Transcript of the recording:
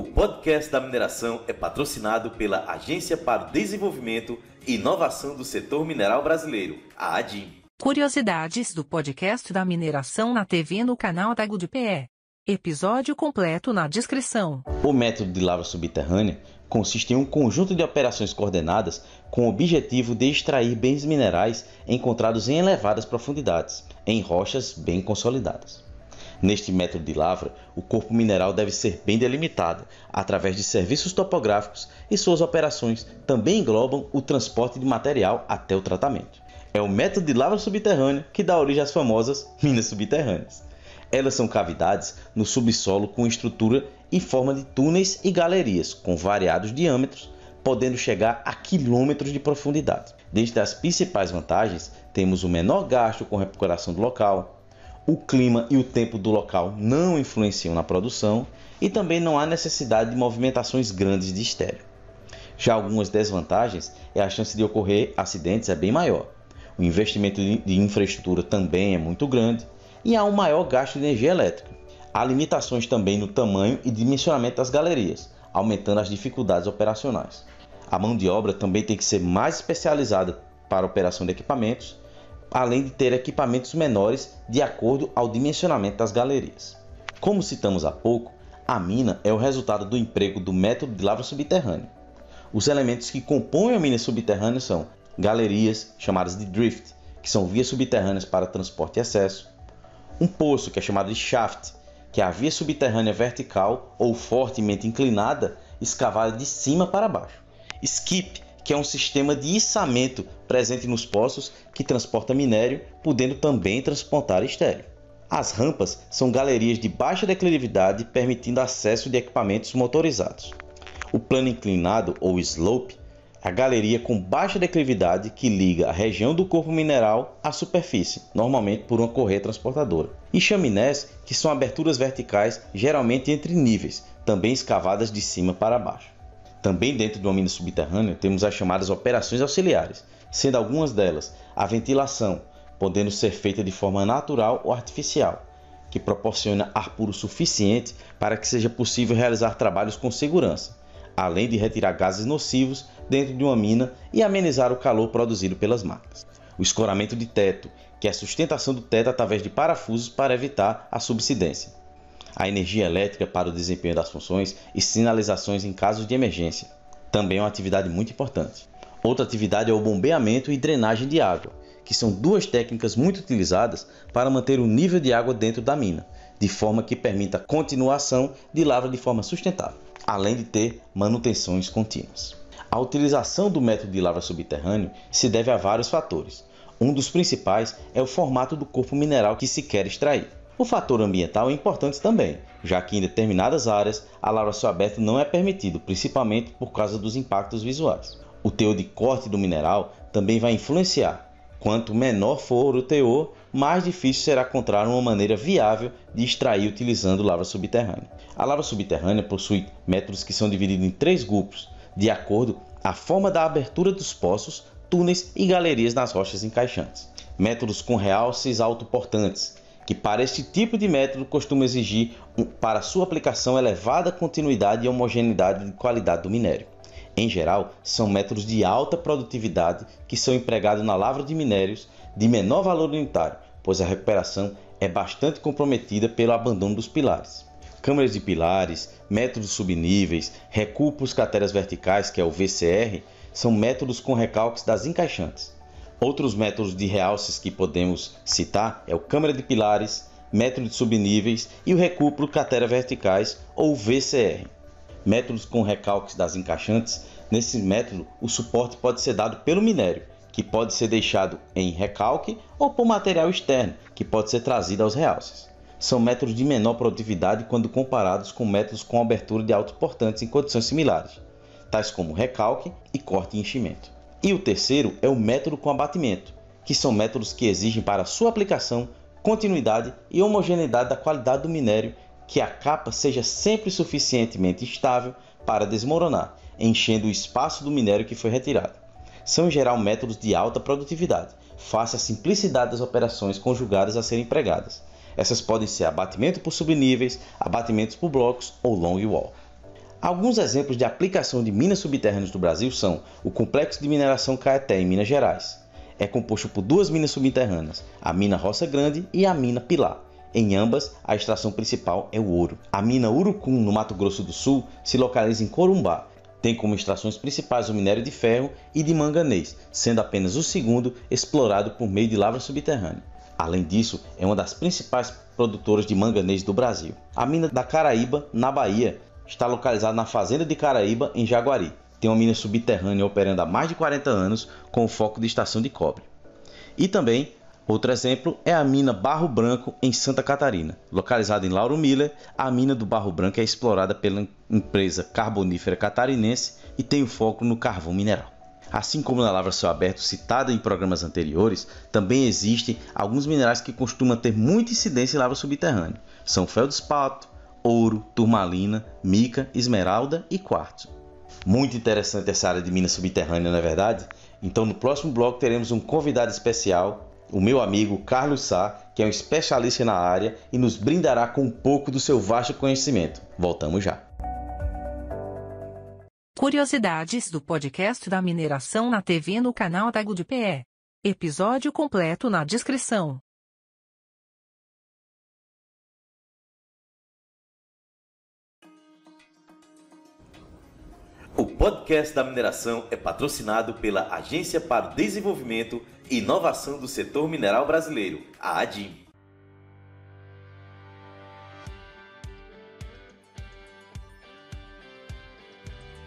O podcast da mineração é patrocinado pela Agência para o Desenvolvimento e Inovação do Setor Mineral Brasileiro, a ADIM. Curiosidades do podcast da mineração na TV no canal da GudPE. Episódio completo na descrição. O método de lavra subterrânea consiste em um conjunto de operações coordenadas com o objetivo de extrair bens minerais encontrados em elevadas profundidades, em rochas bem consolidadas. Neste método de lavra, o corpo mineral deve ser bem delimitado através de serviços topográficos e suas operações também englobam o transporte de material até o tratamento. É o método de lavra subterrânea que dá origem às famosas minas subterrâneas. Elas são cavidades no subsolo com estrutura em forma de túneis e galerias com variados diâmetros, podendo chegar a quilômetros de profundidade. Dentre as principais vantagens, temos o menor gasto com recuperação do local, o clima e o tempo do local não influenciam na produção e também não há necessidade de movimentações grandes de estéreo. Já algumas desvantagens é a chance de ocorrer acidentes é bem maior. O investimento de infraestrutura também é muito grande e há um maior gasto de energia elétrica. Há limitações também no tamanho e dimensionamento das galerias, aumentando as dificuldades operacionais. A mão de obra também tem que ser mais especializada para a operação de equipamentos além de ter equipamentos menores de acordo ao dimensionamento das galerias. Como citamos há pouco, a mina é o resultado do emprego do método de lavra subterrânea. Os elementos que compõem a mina subterrânea são galerias, chamadas de drift, que são vias subterrâneas para transporte e acesso, um poço, que é chamado de shaft, que é a via subterrânea vertical ou fortemente inclinada, escavada de cima para baixo, skip, que é um sistema de içamento presente nos poços que transporta minério, podendo também transportar estéreo. As rampas são galerias de baixa declividade permitindo acesso de equipamentos motorizados. O plano inclinado ou slope é a galeria com baixa declividade que liga a região do corpo mineral à superfície, normalmente por uma correia transportadora. E chaminés, que são aberturas verticais, geralmente entre níveis, também escavadas de cima para baixo. Também dentro do mina subterrâneo temos as chamadas operações auxiliares, sendo algumas delas a ventilação, podendo ser feita de forma natural ou artificial, que proporciona ar puro suficiente para que seja possível realizar trabalhos com segurança, além de retirar gases nocivos dentro de uma mina e amenizar o calor produzido pelas máquinas. O escoramento de teto, que é a sustentação do teto através de parafusos para evitar a subsidência a energia elétrica para o desempenho das funções e sinalizações em casos de emergência. Também é uma atividade muito importante. Outra atividade é o bombeamento e drenagem de água, que são duas técnicas muito utilizadas para manter o nível de água dentro da mina, de forma que permita a continuação de lavra de forma sustentável, além de ter manutenções contínuas. A utilização do método de lavra subterrâneo se deve a vários fatores. Um dos principais é o formato do corpo mineral que se quer extrair. O fator ambiental é importante também, já que em determinadas áreas a lavra céu aberto não é permitido, principalmente por causa dos impactos visuais. O teor de corte do mineral também vai influenciar. Quanto menor for o teor, mais difícil será encontrar uma maneira viável de extrair utilizando lavra subterrânea. A lavra subterrânea possui métodos que são divididos em três grupos, de acordo à forma da abertura dos poços, túneis e galerias nas rochas encaixantes. Métodos com realces autoportantes, que para este tipo de método costuma exigir para sua aplicação elevada continuidade e homogeneidade de qualidade do minério. Em geral, são métodos de alta produtividade que são empregados na lavra de minérios de menor valor unitário, pois a recuperação é bastante comprometida pelo abandono dos pilares. Câmaras de pilares, métodos subníveis, recupos crateras verticais, que é o VCR, são métodos com recalques das encaixantes. Outros métodos de realces que podemos citar é o câmara de pilares, método de subníveis e o recupro cratera verticais ou VCR. Métodos com recalques das encaixantes, nesse método o suporte pode ser dado pelo minério, que pode ser deixado em recalque ou por material externo, que pode ser trazido aos realces. São métodos de menor produtividade quando comparados com métodos com abertura de autoportantes em condições similares, tais como recalque e corte e enchimento. E o terceiro é o método com abatimento, que são métodos que exigem para sua aplicação continuidade e homogeneidade da qualidade do minério, que a capa seja sempre suficientemente estável para desmoronar, enchendo o espaço do minério que foi retirado. São em geral métodos de alta produtividade, face à simplicidade das operações conjugadas a serem empregadas. Essas podem ser abatimento por subníveis, abatimentos por blocos ou long wall. Alguns exemplos de aplicação de minas subterrâneas do Brasil são o Complexo de Mineração Caeté, em Minas Gerais. É composto por duas minas subterrâneas, a mina Roça Grande e a mina Pilar. Em ambas, a extração principal é o ouro. A mina Urucum, no Mato Grosso do Sul, se localiza em Corumbá. Tem como extrações principais o minério de ferro e de manganês, sendo apenas o segundo explorado por meio de lavra subterrânea. Além disso, é uma das principais produtoras de manganês do Brasil. A mina da Caraíba, na Bahia, está localizada na fazenda de Caraíba, em Jaguari. Tem uma mina subterrânea operando há mais de 40 anos com foco de extração de cobre. E também, outro exemplo é a mina Barro Branco, em Santa Catarina. Localizada em Lauro Miller, a mina do Barro Branco é explorada pela empresa carbonífera catarinense e tem o foco no carvão mineral. Assim como na lavra céu aberto citada em programas anteriores, também existem alguns minerais que costumam ter muita incidência em lavra subterrânea. São feldspato, ouro, turmalina, mica, esmeralda e quartzo. Muito interessante essa área de minas subterrânea, não é verdade? Então no próximo bloco teremos um convidado especial, o meu amigo Carlos Sá, que é um especialista na área e nos brindará com um pouco do seu vasto conhecimento. Voltamos já. Curiosidades do podcast da mineração na TV no canal da GudPE. Episódio completo na descrição. Podcast da mineração é patrocinado pela Agência para o Desenvolvimento e Inovação do Setor Mineral Brasileiro, a ADIM.